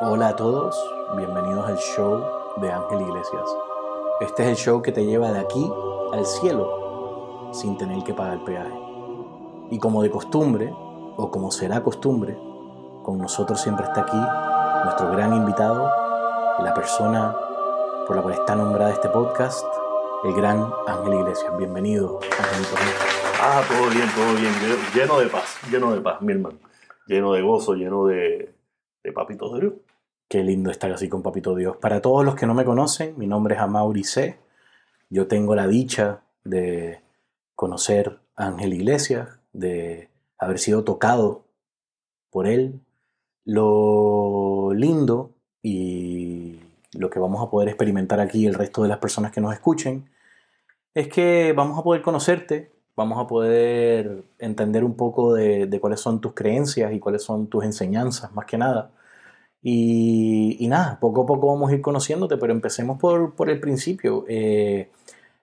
Hola a todos, bienvenidos al show de Ángel Iglesias. Este es el show que te lleva de aquí al cielo sin tener que pagar peaje. Y como de costumbre, o como será costumbre, con nosotros siempre está aquí nuestro gran invitado, la persona por la cual está nombrada este podcast, el gran Ángel Iglesias. Bienvenido, Angelito. Ah, todo bien, todo bien. Lleno de paz, lleno de paz, mi hermano. Lleno de gozo, lleno de, de papito Dios. Qué lindo estar así con Papito Dios. Para todos los que no me conocen, mi nombre es Amaury C. Yo tengo la dicha de conocer a Ángel Iglesias, de haber sido tocado por él. Lo lindo y lo que vamos a poder experimentar aquí el resto de las personas que nos escuchen es que vamos a poder conocerte, vamos a poder entender un poco de, cuáles son tus creencias y cuáles son tus enseñanzas, más que nada. Y, nada, poco a poco vamos a ir conociéndote, pero empecemos por, el principio. Eh,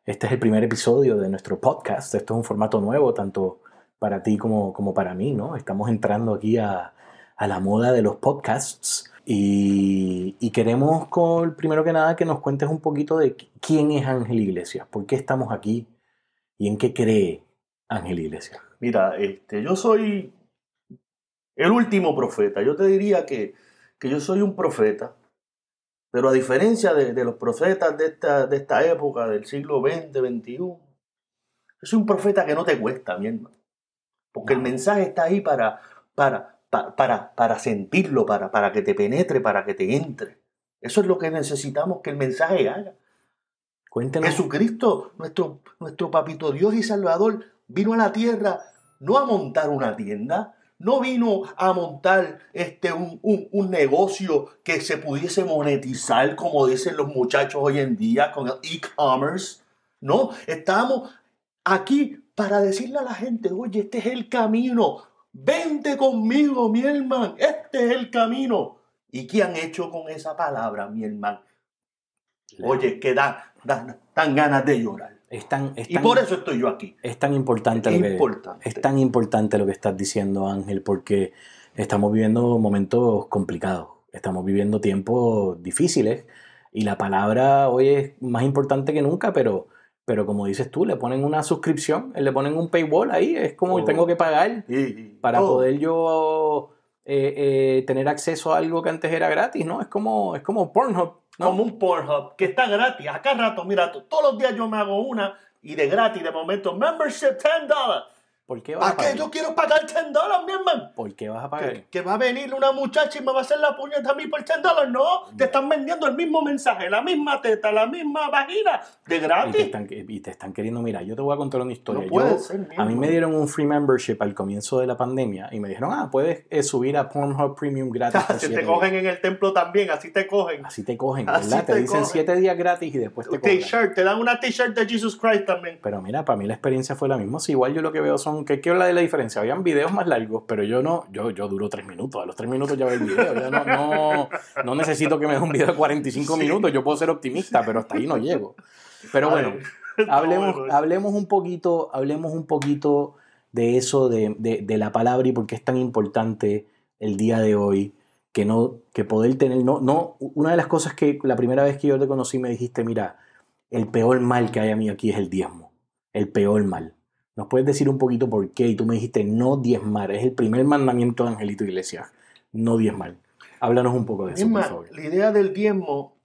este es el primer episodio de nuestro podcast. Esto es un formato nuevo, tanto para ti como, como para mí, ¿no? Estamos entrando aquí a, a la moda de los podcasts. Y, y, queremos, con, primero que nada, que nos cuentes un poquito de quién es Ángel Iglesias, por qué estamos aquí y en qué cree Ángel Iglesias. Mira, este, yo soy el último profeta. Yo te diría que, que yo soy un profeta, pero a diferencia de, de los profetas de esta, de esta época, del siglo XX, XXI, yo soy un profeta que no te cuesta, mi hermano. Porque el mensaje está ahí para, para, para, para, sentirlo, para, para que te penetre, para que te entre. Eso es lo que necesitamos que el mensaje haga. Cuéntenos. Jesucristo, nuestro, nuestro papito Dios y Salvador, vino a la tierra no a montar una tienda, no vino a montar este, un, un, negocio que se pudiese monetizar, como dicen los muchachos hoy en día, con el e-commerce. No, estamos aquí para decirle a la gente, oye, este es el camino, Vente conmigo, mi hermano. Este es el camino. ¿Y qué han hecho con esa palabra, mi hermano? Oye, que dan, ganas de llorar. y por eso estoy yo aquí. Es tan importante, lo que, es tan importante lo que estás diciendo, Ángel, porque estamos viviendo momentos complicados. Estamos viviendo tiempos difíciles y la palabra hoy es más importante que nunca, pero pero como dices tú, le ponen una suscripción, le ponen un paywall ahí, es como que tengo que pagar para poder yo eh, eh, tener acceso a algo que antes era gratis, ¿no? Es como, es como Pornhub. Como un Pornhub, que está gratis. Acá rato, mira, todos los días yo me hago una y de gratis, de momento, membership $10. ¿Por qué vas a pagar? qué yo quiero pagar 10 dólares, mi hermano? ¿Por qué vas a pagar? ¿Que, va a venir una muchacha y me va a hacer la puñeta a mí por 10 dólares. No, te están vendiendo el mismo mensaje, la misma teta, la misma vagina, de gratis. Y te están, queriendo, mira, yo te voy a contar una historia. No puede ser, a mí me dieron un free membership al comienzo de la pandemia y me dijeron, ah, puedes eh, subir a Pornhub Premium gratis. Si te cogen en el templo también, así te cogen. Así te cogen, ¿verdad? te, dicen 7 días gratis y después te T-shirt, te dan una t-shirt de Jesus Christ también. Pero mira, para mí la experiencia fue la misma. Si igual yo lo que veo son, ¿qué, qué habla de la diferencia? Habían videos más largos, pero yo no, yo, yo duro tres minutos. A los tres minutos ya veo el video. Yo no, no, necesito que me dé un video de 45 minutos. Yo puedo ser optimista, pero hasta ahí no llego. Pero bueno, hablemos, hablemos un poquito, hablemos un poquito de eso, de, de, la palabra y por qué es tan importante el día de hoy que no, que poder tener, no, no, una de las cosas que la primera vez que yo te conocí me dijiste, mira, el peor mal que hay a mí aquí es el diezmo, el peor mal. ¿Nos puedes decir un poquito por qué? Y tú me dijiste no diezmar. Es el primer mandamiento de Angelito Iglesias. No diezmar. Háblanos un poco de eso, por favor. La idea del diezmo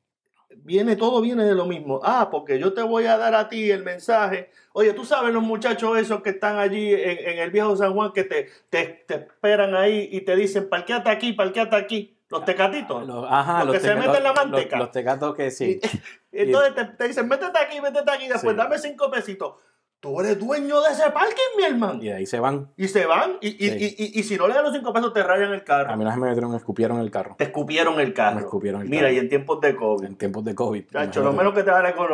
viene, todo viene de lo mismo. Ah, porque yo te voy a dar a ti el mensaje. Oye, tú sabes los muchachos esos que están allí en, el viejo San Juan que te, te, esperan ahí y te dicen, parqueate aquí, parqueate aquí. Los tecatitos. Los, ajá, los, que se meten la manteca. Los, tecatos que sí. entonces te, te, dicen, métete aquí, métete aquí, después dame cinco pesitos. Tú eres dueño de ese parking, mi hermano. Y ahí se van. Y se van. Y, y, y, y, si no le dan los cinco pesos, te rayan el carro. A mí vez me metieron, escupieron el carro. Te escupieron el carro. Me escupieron el Mira, y en tiempos de COVID. En tiempos de COVID. Chacho, lo menos que te vale con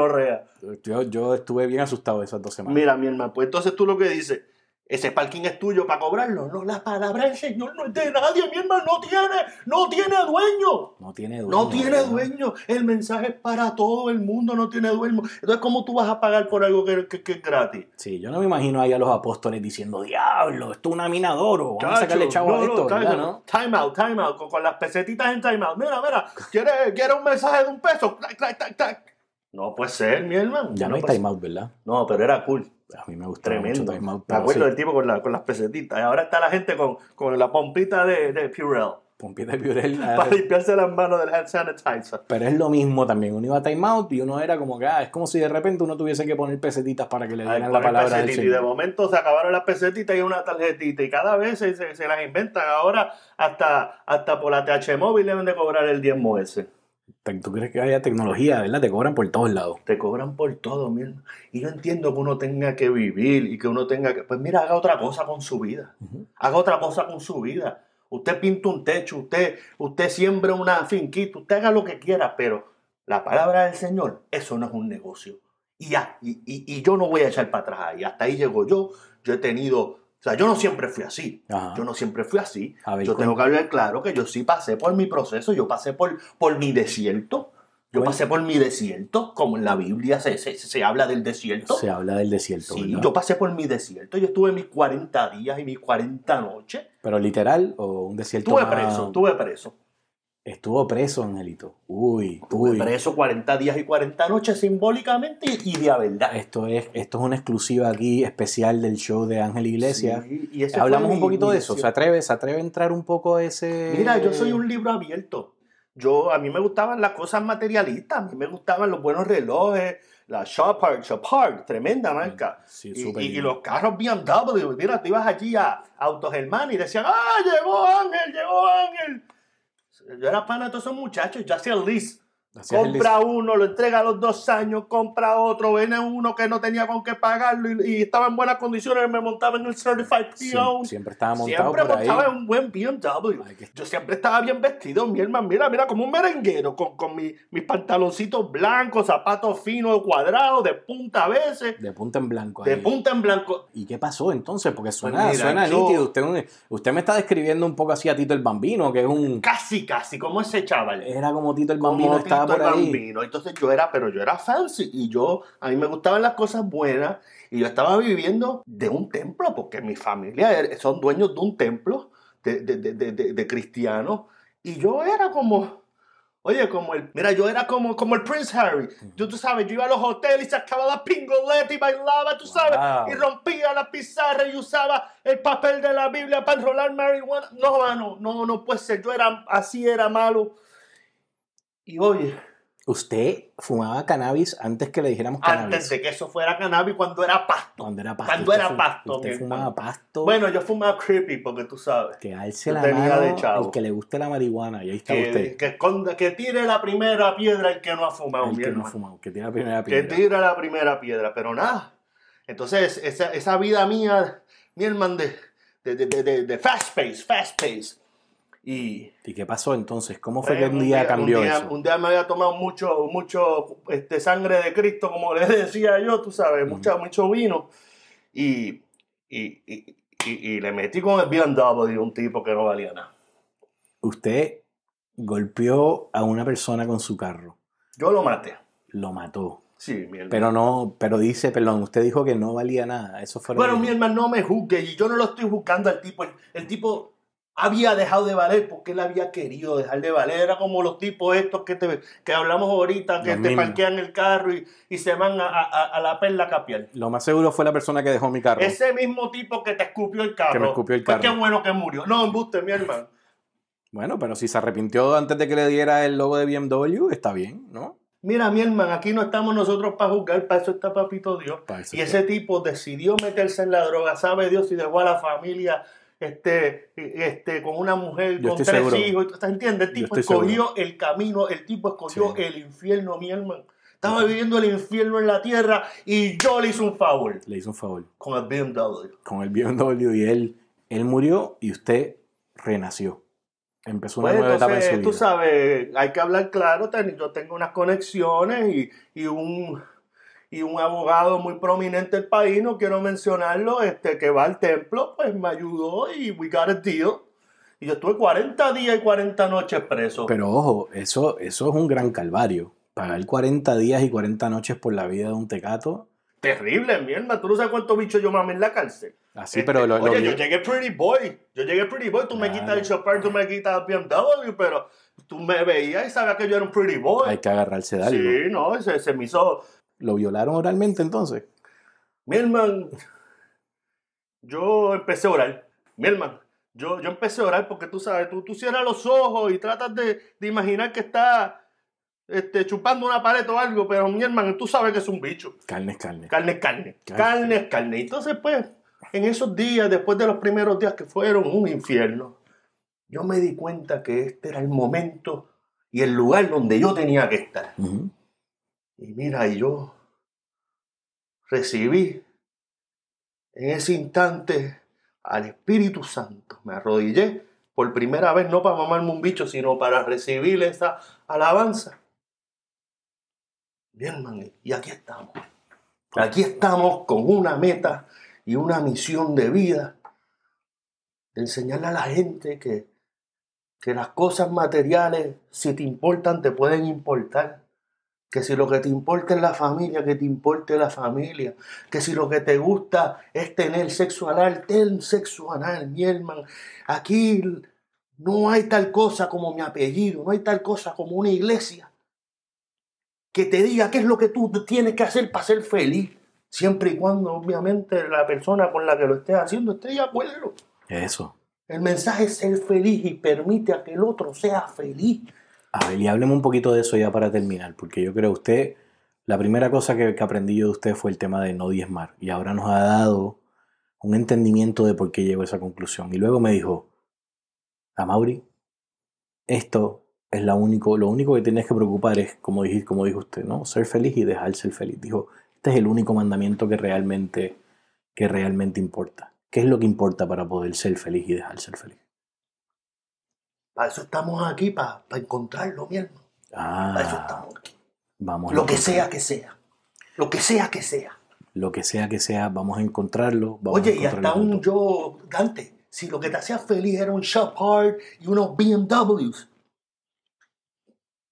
Yo, yo estuve bien asustado esas dos semanas. Mira, mi hermano, pues entonces tú lo que dices, ese parking es tuyo para cobrarlo. No, la palabra del Señor no es de nadie, mi hermano, no tiene, no tiene dueño. No tiene dueño. No tiene ¿verdad? dueño. El mensaje es para todo el mundo, no tiene dueño. Entonces, ¿cómo tú vas a pagar por algo que, que- que es gratis? Sí, yo no me imagino ahí a los apóstoles diciendo, diablo, esto es una mina de oro, vamos a sacarle Chacho, chavo a esto, no, ¿verdad, time, time out, time out, con, con las pesetitas en time out. Mira, mira, ¿quieres, quieres un mensaje de un peso? Clac, clac, clac, clac. No puede ser, mi hermano. Ya no hay time out, ¿verdad? No, pero era cool. A mí me Tremendo. mucho time out, Me acuerdo del tipo con, la- con las pesetitas. Y ahora está la gente con, con la pompita de, de Purell. Pompita de Purell, Para limpiarse las manos del hand sanitizer. Pero es lo mismo también, uno iba a time out y uno era como que, ah, es como si de repente uno tuviese que poner pesetitas para que le Ay, dieran la palabra del pesetita, y de Señor. momento se acabaron las pesetitas y una tarjetita. Y cada vez se, se- se las inventan. Ahora hasta, hasta por la TH móvil deben de cobrar el diezmo ese. ¿Tú crees que haya tecnología, verdad? Te cobran por todos lados. Te cobran por todo, mi hermano. Y yo entiendo que uno tenga que vivir y que uno tenga que... Pues mira, haga otra cosa con su vida. Haga otra cosa con su vida. Usted pinta un techo, usted, usted siembra una finquita, usted haga lo que quiera, pero la palabra del Señor, eso no es un negocio. Y ya, y, y- y yo no voy a echar para atrás ahí. Hasta ahí llego yo. Yo he tenido... O sea, yo no siempre fui así. Ajá. Yo no siempre fui así. Ver, yo tengo que hablar claro que yo sí pasé por mi proceso, yo pasé por, por mi desierto. Yo pasé por mi desierto, como en la Biblia se, se, se habla del desierto. Se habla del desierto, Sí, ¿verdad? yo pasé por mi desierto. Yo estuve mis 40 días y mis 40 noches. Pero literal o un desierto Estuve más- preso, estuve preso. Estuvo preso, Angelito. Uy, uy. preso 40 días y 40 noches simbólicamente y, de a verdad. Esto es, esto es una exclusiva aquí especial del show de Ángel Iglesias. Sí, y Hablamos un poquito de eso. ¿Se atreve, ¿Se atreve a entrar un poco a ese...? Mira, yo soy un libro abierto. Yo, a mí me gustaban las cosas materialistas, a mí me gustaban los buenos relojes, la Chopard, Chopard, tremenda marca. Sí, Y, y- y los carros BMW, mira, tú ibas allí a Autogermán y decían, ¡ah, llegó Ángel, llegó Ángel! Yo era pana de todos esos muchachos, yo hacía el el Compra uno, lo entrega a los dos años, compra otro, viene uno que no tenía con qué pagarlo y, y estaba en buenas condiciones, me montaba en el Certified Pre-Owned. siempre estaba montado Siempre por ahí. montaba en un buen BMW. Que- Yo siempre estaba bien vestido, mi hermano. Mira, mira, como un merenguero, con, con mi- mis pantaloncitos blancos, zapatos finos, cuadrados, de punta a veces, De punta en blanco. de punta en blanco. ¿Y qué pasó entonces? Porque suena, Pues mira, suena yo- nítido. Usted, usted me está describiendo un poco así a Tito el Bambino, que es un... Casi, casi, como ese chaval. Era como Tito el Como Bambino Tito por ahí. Bambino. Entonces yo era, pero yo era fancy y yo, a mí me gustaban las cosas buenas y yo estaba viviendo de un templo, porque mi familia er- son dueños de un templo de, de, de, de, de- de cristianos y yo era como, oye, como el, mira, yo era como, como el Prince Harry. Yo, tú sabes, yo iba a los hoteles y sacaba la pingoleta y bailaba, tú sabes, Wow. y rompía la pizarra y usaba el papel de la Biblia para enrolar marihuana. No, mano, no, no puede ser. Yo era, así era malo. Y oye, Usted fumaba cannabis antes que le dijéramos cannabis. antes de que eso fuera cannabis, cuando era pasto. Cuando era pasto. Cuando usted era fu- pasto, Usted mi fumaba pasto. Bueno, yo fumaba creepy porque tú sabes. que alce la mano de chavo. el que le guste la marihuana. Y ahí está Que, usted. que, esconda- que tire la primera piedra el que no ha fumado, el que no ha fumado. Que tiene la primera que piedra. tira la primera piedra, pero nada. Entonces, esa, esa vida mía, mi hermano, de, de, de- de- de fast pace, fast pace. Y ¿Y qué pasó entonces? ¿Cómo fue eh, que un día cambió un día, eso? Un día me había tomado mucho, mucho este, sangre de Cristo, como le decía yo, tú sabes, Ujú. mucha- mucho vino. Y, y, y, y- y le metí con el BMW un tipo que no valía nada. Usted golpeó a una persona con su carro. Yo lo maté. Lo mató. Sí, mi hermano. Pero no, pero dice, perdón, usted dijo que no valía nada. Eso fue Bueno, mi hermano, no me juzgue y yo no lo estoy juzgando al tipo. El, el tipo había dejado de valer porque él había querido dejar de valer. Era como los tipos estos que, te, que hablamos ahorita, que Los te mismos. parquean el carro y, y se van a, a- a la perla a capiar. Lo más seguro fue la persona que dejó mi carro. Ese mismo tipo que te escupió el carro. Que me escupió el pues carro. qué bueno que murió. No, embuste, mi hermano. Bueno, pero si se arrepintió antes de que le diera el logo de BMW, está bien, ¿no? Mira, mi hermano, aquí no estamos nosotros para juzgar, para eso está papito Dios. Y ese tipo decidió meterse en la droga, sabe Dios, y dejó a la familia este, este, con una mujer, Yo con tres seguro. hijos. ¿Te entiendes? El tipo escogió el camino, el tipo escogió Sí. el infierno, mi hermano. Estaba viviendo el infierno en la tierra y yo le hice un favor Le hizo un favor con el BMW. con el BMW y él, él murió y usted renació. Empezó una Pues nueva etapa en su entonces, vida. tú sabes, hay que hablar claro, yo tengo unas conexiones y, y un y un abogado muy prominente del país, no quiero mencionarlo, este, que va al templo, pues me ayudó y we got a deal. Y yo estuve 40 días y 40 noches preso. Pero ojo, eso, eso es un gran calvario. Pagar 40 días y 40 noches por la vida de un tecato. Terrible, mierda. Tú no sabes cuántos bichos yo mamé en la cárcel. Así, pero lo, Oye, lo- yo llegué pretty boy. Yo llegué pretty boy. Tú me quitas el chopper, tú me quitas el BMW, pero tú me veías y sabías que yo era un pretty boy. hay que agarrarse de algo. Sí, no, se, se me hizo. ¿Lo violaron oralmente entonces? Mi hermano, yo empecé a orar. Mi hermano, yo, yo empecé a orar porque tú sabes, tú, tú cierras los ojos y tratas de, de imaginar que estás este, chupando una pared o algo, pero mi hermano, tú sabes que es un bicho. Carne es carne. Carne es carne. Carne. Carne es carne. Entonces, pues, en esos días, después de los primeros días que fueron un infierno, yo me di cuenta que este era el momento y el lugar donde yo tenía que estar. Ujú. Y mira, y yo recibí en ese instante al Espíritu Santo. Me arrodillé por primera vez, no para mamarme un bicho, sino para recibir esa alabanza. Bien, man, y aquí estamos. Aquí estamos con una meta y una misión de vida de enseñarle a la gente que, que las cosas materiales, si te importan, te pueden importar. Que si lo que te importa es la familia, que te importe la familia. Que si lo que te gusta es tener sexo anal, ten sexo anal, mi hermano. Aquí no hay tal cosa como mi apellido, no hay tal cosa como una iglesia que te diga qué es lo que tú tienes que hacer para ser feliz. Siempre y cuando, obviamente, la persona con la que lo estés haciendo esté de acuerdo. Eso. El mensaje es ser feliz y permite a que el otro sea feliz. A ver, y hábleme un poquito de eso ya para terminar, porque yo creo que usted, la primera cosa que, que aprendí yo de usted fue el tema de no diezmar, y ahora nos ha dado un entendimiento de por qué llegó a esa conclusión. Y luego me dijo, a Mauri, esto es la único, lo único que tienes que preocupar es, como, dije, como dijo usted, ¿no? Ser feliz y dejar ser feliz. Dijo, este es el único mandamiento que realmente, que realmente importa. ¿Qué es lo que importa para poder ser feliz y dejar ser feliz? Para eso estamos aquí, para, para encontrarlo, mi hermano. Para eso Ah, estamos aquí. vamos a Lo que sea que sea. Lo que sea que sea. lo que sea que sea, vamos a encontrarlo. Vamos a Oye, y encontrarlo hasta un yo, Dante, si lo que te hacía feliz era un Shepard y unos BMWs,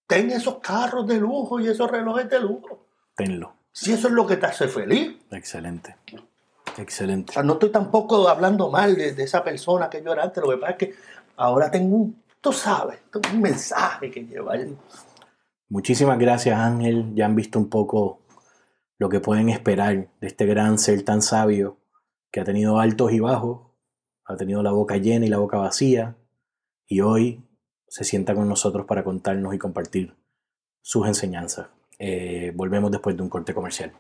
ten esos carros de lujo y esos relojes de lujo. Tenlo. Si eso es lo que te hace feliz. Excelente. O Excelente. sea, no estoy tampoco hablando mal de, de esa persona que yo era antes. Lo que pasa es que ahora tengo un, tú sabes, tengo un mensaje que llevar. Muchísimas gracias, Ángel. Ya han visto un poco lo que pueden esperar de este gran ser tan sabio que ha tenido altos y bajos, ha tenido la boca llena y la boca vacía, y hoy se sienta con nosotros para contarnos y compartir sus enseñanzas. Eh, volvemos después de un corte comercial.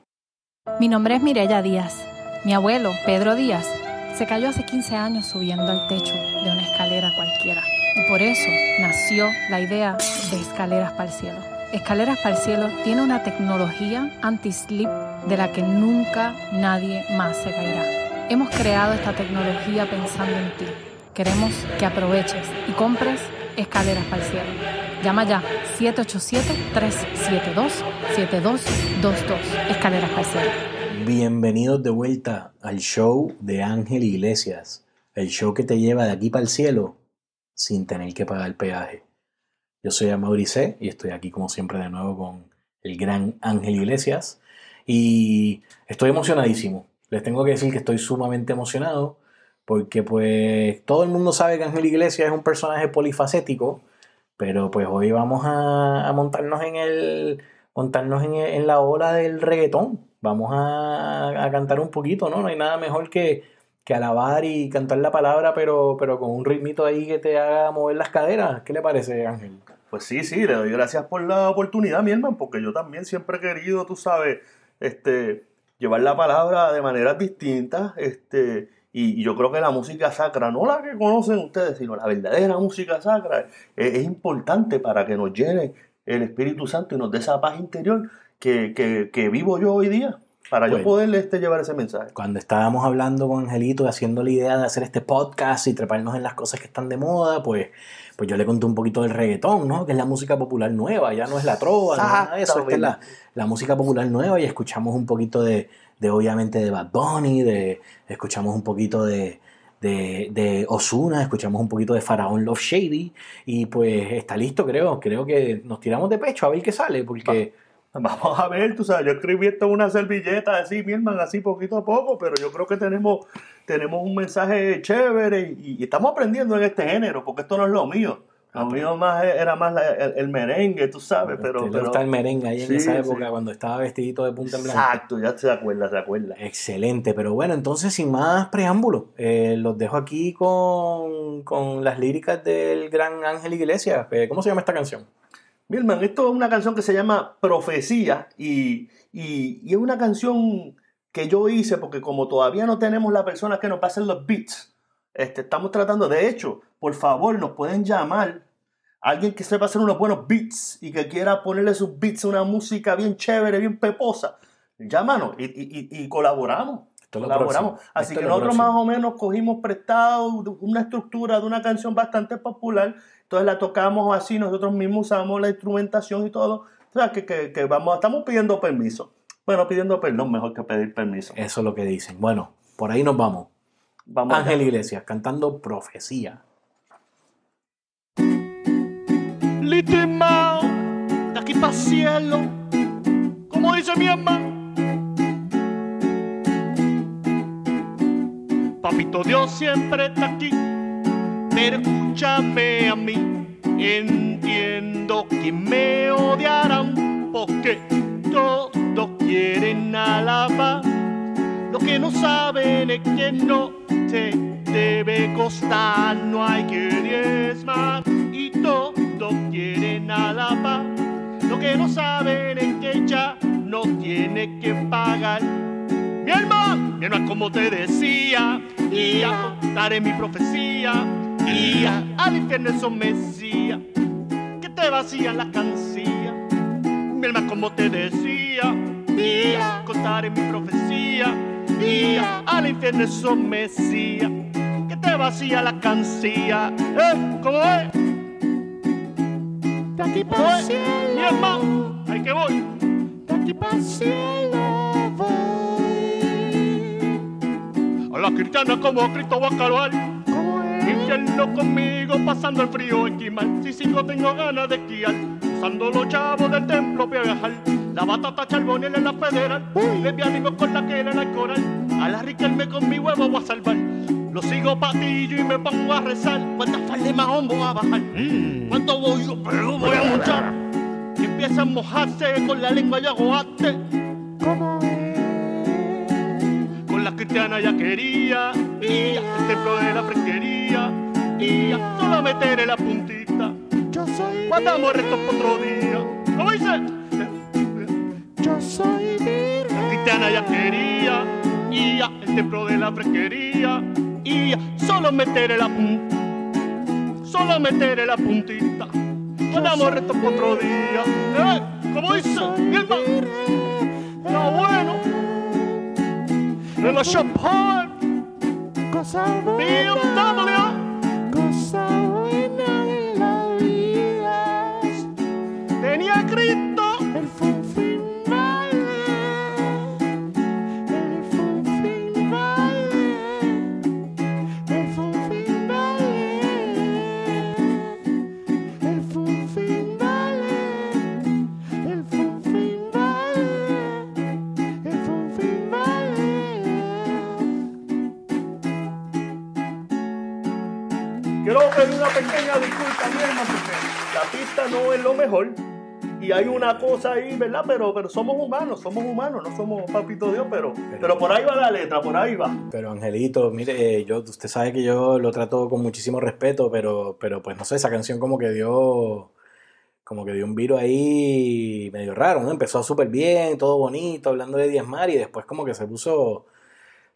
Mi nombre es Mirella Díaz. Mi abuelo, Pedro Díaz, se cayó hace 15 años subiendo al techo de una escalera cualquiera. Y por eso nació la idea de Escaleras para el Cielo. Escaleras para el Cielo tiene una tecnología anti-slip de la que nunca nadie más se caerá. Hemos creado esta tecnología pensando en ti. Queremos que aproveches y compres Escaleras para el Cielo. Llama ya 787-372-7222. Escaleras para el Cielo. Bienvenidos de vuelta al show de Ángel Iglesias, el show que te lleva de aquí para el cielo sin tener que pagar peaje. Yo soy Maurice y estoy aquí como siempre de nuevo con el gran Ángel Iglesias y estoy emocionadísimo. Les tengo que decir que estoy sumamente emocionado porque pues todo el mundo sabe que Ángel Iglesias es un personaje polifacético, pero pues hoy vamos a, a montarnos en el montarnos en, en la ola del reggaetón. Vamos a, a cantar un poquito, ¿no? No hay nada mejor que, que alabar y cantar la palabra, pero, pero con un ritmito ahí que te haga mover las caderas. ¿Qué le parece, Ángel? Pues sí, sí, le doy gracias por la oportunidad, mi hermano, porque yo también siempre he querido, tú sabes, este, llevar la palabra de maneras distintas, este, y, yo creo que la música sacra, no la que conocen ustedes, sino la verdadera música sacra, es, es importante para que nos llene el Espíritu Santo y nos dé esa paz interior que, que, que vivo yo hoy día. Para yo poder este, llevar ese mensaje. Cuando estábamos hablando con Angelito, haciendo la idea de hacer este podcast y treparnos en las cosas que están de moda, pues, pues yo le conté un poquito del reggaetón, ¿no? Que es la música popular nueva, ya no es la trova, no es nada de eso, es la, la música popular nueva y escuchamos un poquito de, de obviamente, de Bad Bunny, de, escuchamos un poquito de, de, de Ozuna, escuchamos un poquito de Faraón Love Shady y pues está listo, creo, creo que nos tiramos de pecho a ver qué sale, porque... Vamos a ver, tú sabes, yo escribí esto en una servilleta así, mi hermano, así poquito a poco, pero yo creo que tenemos, tenemos un mensaje chévere y, y estamos aprendiendo en este género, porque esto no es lo mío. Lo mío más era más la- el, el merengue, tú sabes, pero... Este, pero gusta el merengue ahí en esa sí. época cuando estaba vestidito de punta en blanco. Exacto, ya se acuerda, se acuerda. Excelente, pero bueno, entonces sin más preámbulos, eh, los dejo aquí con, con las líricas del gran Ángel Iglesias. Eh, ¿Cómo se llama esta canción? Milman, esto es una canción que se llama Profecía y, y- es una canción que yo hice porque como todavía no tenemos la persona que nos pasen los beats, este, estamos tratando, de hecho, por favor, nos pueden llamar alguien que sepa hacer unos buenos beats y que quiera ponerle sus beats a una música bien chévere, bien peposa. Llámanos y- y colaboramos. Esto colaboramos. Así Esto que nosotros próximo. más o menos cogimos prestado una estructura de una canción bastante popular, entonces la tocamos así, nosotros mismos usamos la instrumentación y todo. O sea, que, que- que vamos, estamos pidiendo permiso. Bueno, pidiendo perdón, mejor que pedir permiso. Eso es lo que dicen. Bueno, por ahí nos vamos. Vamos. Ángel Iglesias cantando Profecía. Little Mao, de aquí para cielo, como dice mi hermano. Papito Dios siempre está aquí, pero escúchame a mí. Entiendo que me odiarán porque todos quieren alabar. Lo que no saben es que no te debe costar, no hay que diezmar y todos quieren alabar. Lo que no saben es que ya no tiene que pagar. Mi hermano, mi hermano, como te decía, y a contaré mi profecía, y a- al infierno eso mesía, que te vacían la cancilla. Mi hermano, como te decía, y a contaré mi profecía, y a- al infierno eso mesía, que te vacía la cancilla. ¿Eh? ¿Cómo es? De aquí ¿Cómo para el Mi cielo, hermano, ahí que voy. de aquí para el cielo la cristiana como Cristo va a calvar. Infierno conmigo, pasando el frío esquimal. Si sigo tengo ganas de esquiar. Usando los chavos del templo voy a viajar. La batata charboniel en la federal. Lesbianismo con la que era el coral. A la Riquelme con mi huevo voy a salvar. Lo sigo patillo y me pongo a rezar. Cuántas faldas de mahón voy a bajar. Cuánto voy yo, pero voy a luchar. Y empieza a mojarse con la lengua y hago arte. ¿Cómo cristiana ya quería y el templo de la fresquería y solo meteré la puntita. Yo soy Guardamos el resto para otro día. ¿Cómo dice? Yo soy La cristiana ya quería y el templo de la fresquería y solo meteré la puntita. Solo meteré la puntita. Guardamos el resto para otro día. ¿Eh? ¿Cómo dice? Mi hermano. En la champagne. Pequeña disculpa, mi hermano, porque la pista no es lo mejor. Y hay una cosa ahí, ¿verdad? Pero, pero somos humanos, somos humanos, no somos papito Dios, pero, pero por ahí va la letra, por ahí va. Pero Angelito, mire, eh, yo, usted sabe que yo lo trato con muchísimo respeto, pero, pero pues no sé, esa canción como que dio, como que dio un viro ahí medio raro, ¿no? Empezó súper bien, todo bonito, hablando de diezmar y después como que se puso,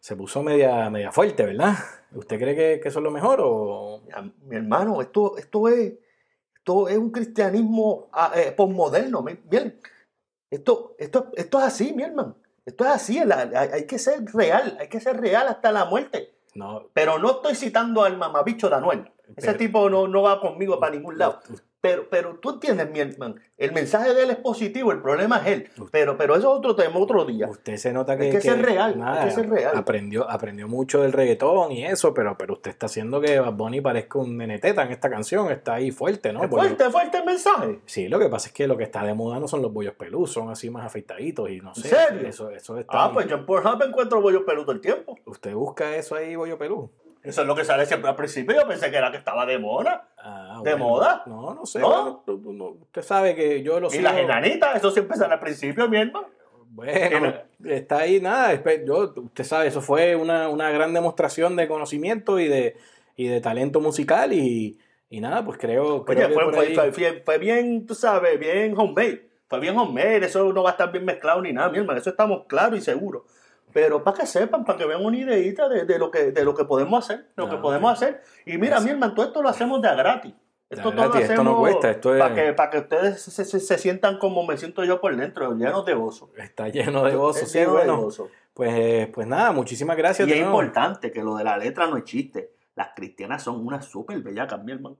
se puso media, media fuerte, ¿verdad? ¿Usted cree que, que eso es lo mejor o...? Ya, Mi hermano, esto, esto es, esto es un cristianismo ah, eh, posmoderno. Bien, esto, esto, esto es así, mi hermano. Esto es así, hay, que ser real, hay que ser real hasta la muerte. No, Pero no estoy citando al mamabicho de Anuel. Ese tipo no, no va conmigo para ningún lado. Pero, pero tú entiendes, mi hermano, el mensaje de él es positivo, el problema es él. Pero, pero eso es otro tema, otro día. Usted se nota que, Hay que ser real, hay que ser real. Aprendió, aprendió mucho del reggaetón y eso, pero, pero usted está haciendo que Bad Bunny parezca un neneteta en esta canción. Está ahí fuerte, ¿no? Es Porque- fuerte, fuerte el mensaje. Sí, lo que pasa es que lo que está de moda no son los bollos pelú, son así más afeitaditos y no sé. serio? Eso, eso está. Ah, pues yo en Pornhub encuentro bollo peludo todo el tiempo. Usted busca eso ahí, bollo pelú. Eso es lo que sale siempre al principio. Yo pensé que era que estaba de moda. Ah, ¿De moda? No, no sé. ¿No? bueno, no- no- usted sabe que yo lo Y sigo. las enanitas, eso siempre sale al principio, mi hermano. Bueno, está ahí nada. Yo, usted sabe, eso fue una, una gran demostración de conocimiento y de, y de talento musical y, y nada, pues creo, creo Oye, que fue, por fue- ahí- fue- fue- fue bien, tú sabes, bien homemade. Fue bien homemade, eso no va a estar bien mezclado ni nada, mi hermano. Eso estamos claros y seguros. Pero para que sepan, para que vean una ideita de, de lo, que, de lo que podemos hacer, lo Ah, que podemos ok. hacer. Y mira, mi hermano, todo esto lo hacemos de a gratis. Esto a todo esto no cuesta, esto es- para que, para que ustedes se, se- se sientan como me siento yo por dentro, llenos de gozo. está lleno de gozo. Es Sí, lleno de bueno, gozo. pues, pues nada, muchísimas gracias. Y es nuevo. importante que lo de la letra no es chiste. Las cristianas son unas súper bellacas, mi hermano.